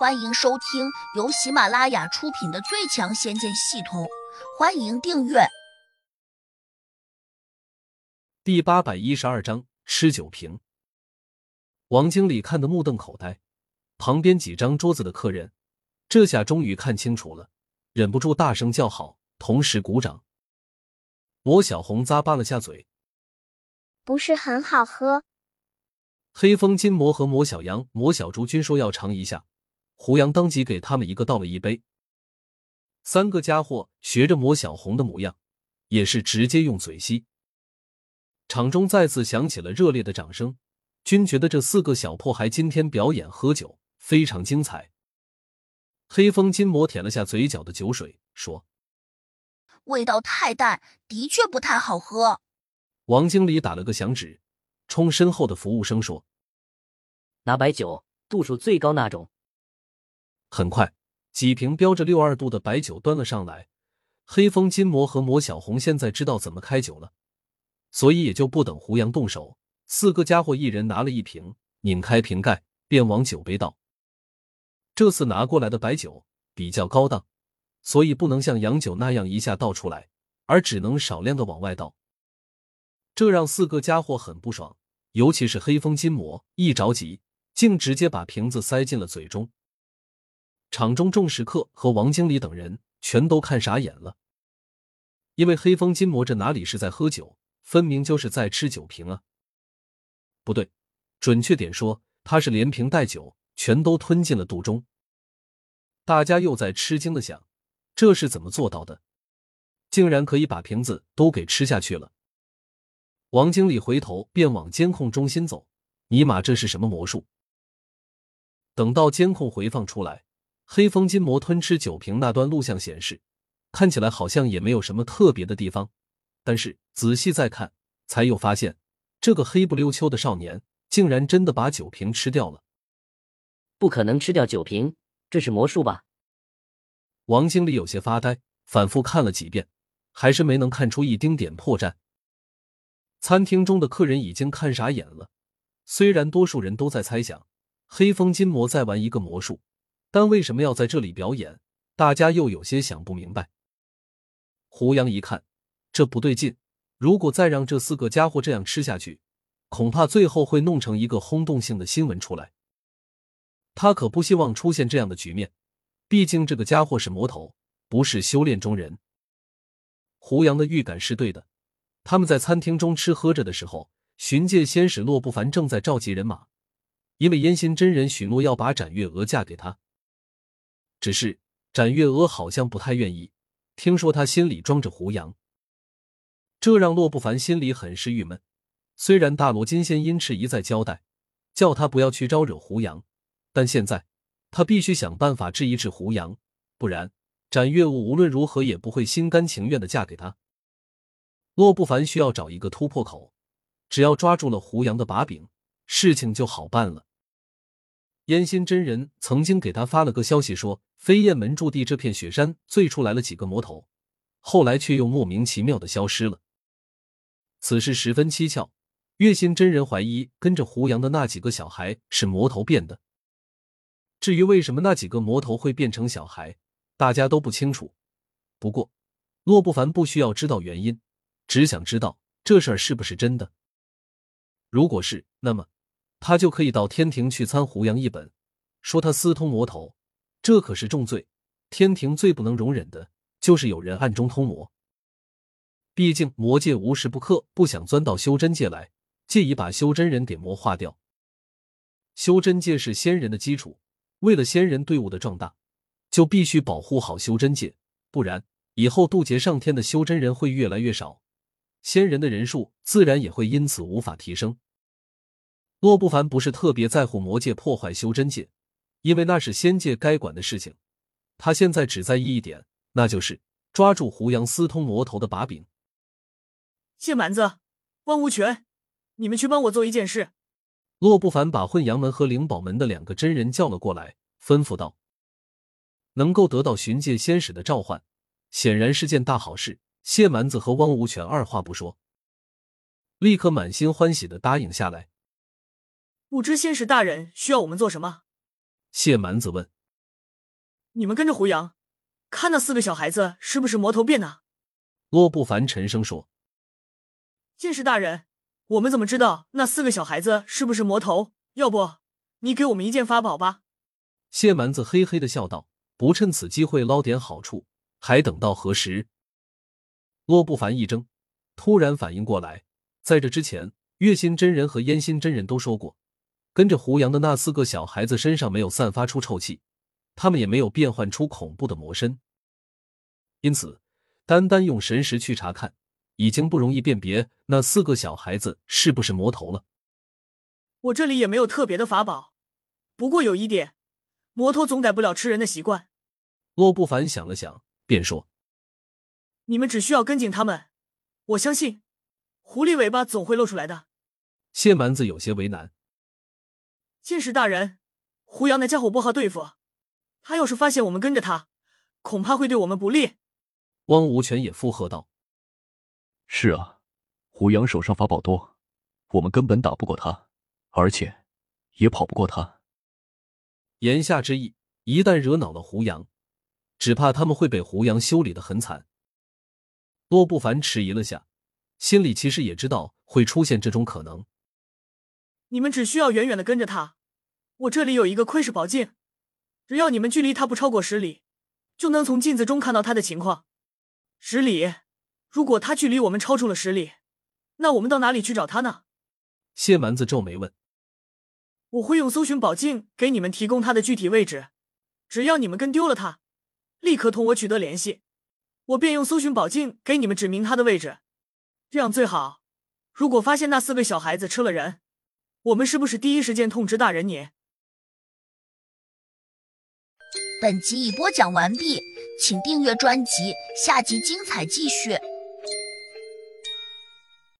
欢迎收听由喜马拉雅出品的《最强仙剑系统》，欢迎订阅。第八百一十二章吃酒瓶。王经理看得目瞪口呆，旁边几张桌子的客人这下终于看清楚了，忍不住大声叫好，同时鼓掌。魔小红咂巴了下嘴，不是很好喝。黑风金魔和魔小羊、魔小猪均说要尝一下。胡杨当即给他们一个倒了一杯，三个家伙学着魔小红的模样，也是直接用嘴吸。场中再次响起了热烈的掌声，均觉得这四个小破孩今天表演喝酒非常精彩。黑风金魔舔了下嘴角的酒水，说：“味道太淡，的确不太好喝。”王经理打了个响指，冲身后的服务生说：“拿白酒，度数最高那种。”很快，几瓶标着六二度的白酒端了上来。黑风金魔和魔小红现在知道怎么开酒了，所以也就不等胡杨动手，四个家伙一人拿了一瓶，拧开瓶盖便往酒杯倒。这次拿过来的白酒比较高档，所以不能像洋酒那样一下倒出来，而只能少量的往外倒。这让四个家伙很不爽，尤其是黑风金魔，一着急竟直接把瓶子塞进了嘴中。场中众食客和王经理等人全都看傻眼了，因为黑风金魔这哪里是在喝酒，分明就是在吃酒瓶啊！不对，准确点说，他是连瓶带酒全都吞进了肚中。大家又在吃惊的想，这是怎么做到的？竟然可以把瓶子都给吃下去了！王经理回头便往监控中心走，尼玛，这是什么魔术？等到监控回放出来。黑风金魔吞吃酒瓶那段录像显示，看起来好像也没有什么特别的地方，但是仔细再看，才又发现这个黑不溜秋的少年竟然真的把酒瓶吃掉了。不可能吃掉酒瓶，这是魔术吧？王经理有些发呆，反复看了几遍，还是没能看出一丁点破绽。餐厅中的客人已经看傻眼了，虽然多数人都在猜想黑风金魔在玩一个魔术。但为什么要在这里表演？大家又有些想不明白。胡杨一看，这不对劲，如果再让这四个家伙这样吃下去，恐怕最后会弄成一个轰动性的新闻出来。他可不希望出现这样的局面，毕竟这个家伙是魔头，不是修炼中人。胡杨的预感是对的，他们在餐厅中吃喝着的时候，巡界仙使洛不凡正在召集人马，因为燕心真人许诺要把展月娥嫁给他。只是展月娥好像不太愿意，听说他心里装着胡杨，这让洛不凡心里很是郁闷。虽然大罗金仙因赤一再交代，叫他不要去招惹胡杨，但现在他必须想办法治一治胡杨，不然展月娥无论如何也不会心甘情愿的嫁给他。洛不凡需要找一个突破口，只要抓住了胡杨的把柄，事情就好办了。燕心真人曾经给他发了个消息，说飞燕门驻地这片雪山最初来了几个魔头，后来却又莫名其妙的消失了。此事十分蹊跷，月心真人怀疑跟着胡杨的那几个小孩是魔头变的。至于为什么那几个魔头会变成小孩，大家都不清楚。不过，洛不凡不需要知道原因，只想知道这事儿是不是真的。如果是，那么。他就可以到天庭去参胡杨一本，说他私通魔头，这可是重罪。天庭最不能容忍的就是有人暗中通魔。毕竟魔界无时不刻不想钻到修真界来，借以把修真人给魔化掉。修真界是仙人的基础，为了仙人队伍的壮大，就必须保护好修真界，不然以后渡劫上天的修真人会越来越少，仙人的人数自然也会因此无法提升。洛不凡不是特别在乎魔界破坏修真界，因为那是仙界该管的事情。他现在只在意一点，那就是抓住胡杨私通魔头的把柄。谢蛮子、万无权，你们去帮我做一件事。洛不凡把混阳门和灵宝门的两个真人叫了过来，吩咐道：“能够得到巡界仙使的召唤，显然是件大好事。”谢蛮子和汪无权二话不说，立刻满心欢喜的答应下来。不知仙使大人需要我们做什么？谢蛮子问。你们跟着胡杨，看那四个小孩子是不是魔头变的。洛不凡沉声说：“剑士大人，我们怎么知道那四个小孩子是不是魔头？要不你给我们一件法宝吧？”谢蛮子嘿嘿的笑道：“不趁此机会捞点好处，还等到何时？”洛不凡一怔，突然反应过来，在这之前，月心真人和烟心真人都说过，跟着胡杨的那四个小孩子身上没有散发出臭气，他们也没有变换出恐怖的魔身，因此。单单用神识去查看，已经不容易辨别那四个小孩子是不是魔头了。我这里也没有特别的法宝，不过有一点，魔头总改不了吃人的习惯。洛不凡想了想，便说：“你们只需要跟紧他们，我相信狐狸尾巴总会露出来的。”谢蛮子有些为难：“剑士大人，胡杨那家伙不好对付，他要是发现我们跟着他，恐怕会对我们不利。”汪无权也附和道：“是啊，胡杨手上法宝多，我们根本打不过他，而且也跑不过他。言下之意，一旦惹恼了胡杨，只怕他们会被胡杨修理的很惨。”洛不凡迟疑了下，心里其实也知道会出现这种可能。你们只需要远远的跟着他，我这里有一个窥视宝镜，只要你们距离他不超过十里，就能从镜子中看到他的情况。十里，如果他距离我们超出了十里，那我们到哪里去找他呢？谢蛮子皱眉问：“我会用搜寻宝镜给你们提供他的具体位置，只要你们跟丢了他，立刻同我取得联系，我便用搜寻宝镜给你们指明他的位置，这样最好。如果发现那四个小孩子吃了人，我们是不是第一时间通知大人你？”本集已播讲完毕。请订阅专辑，下集精彩继续。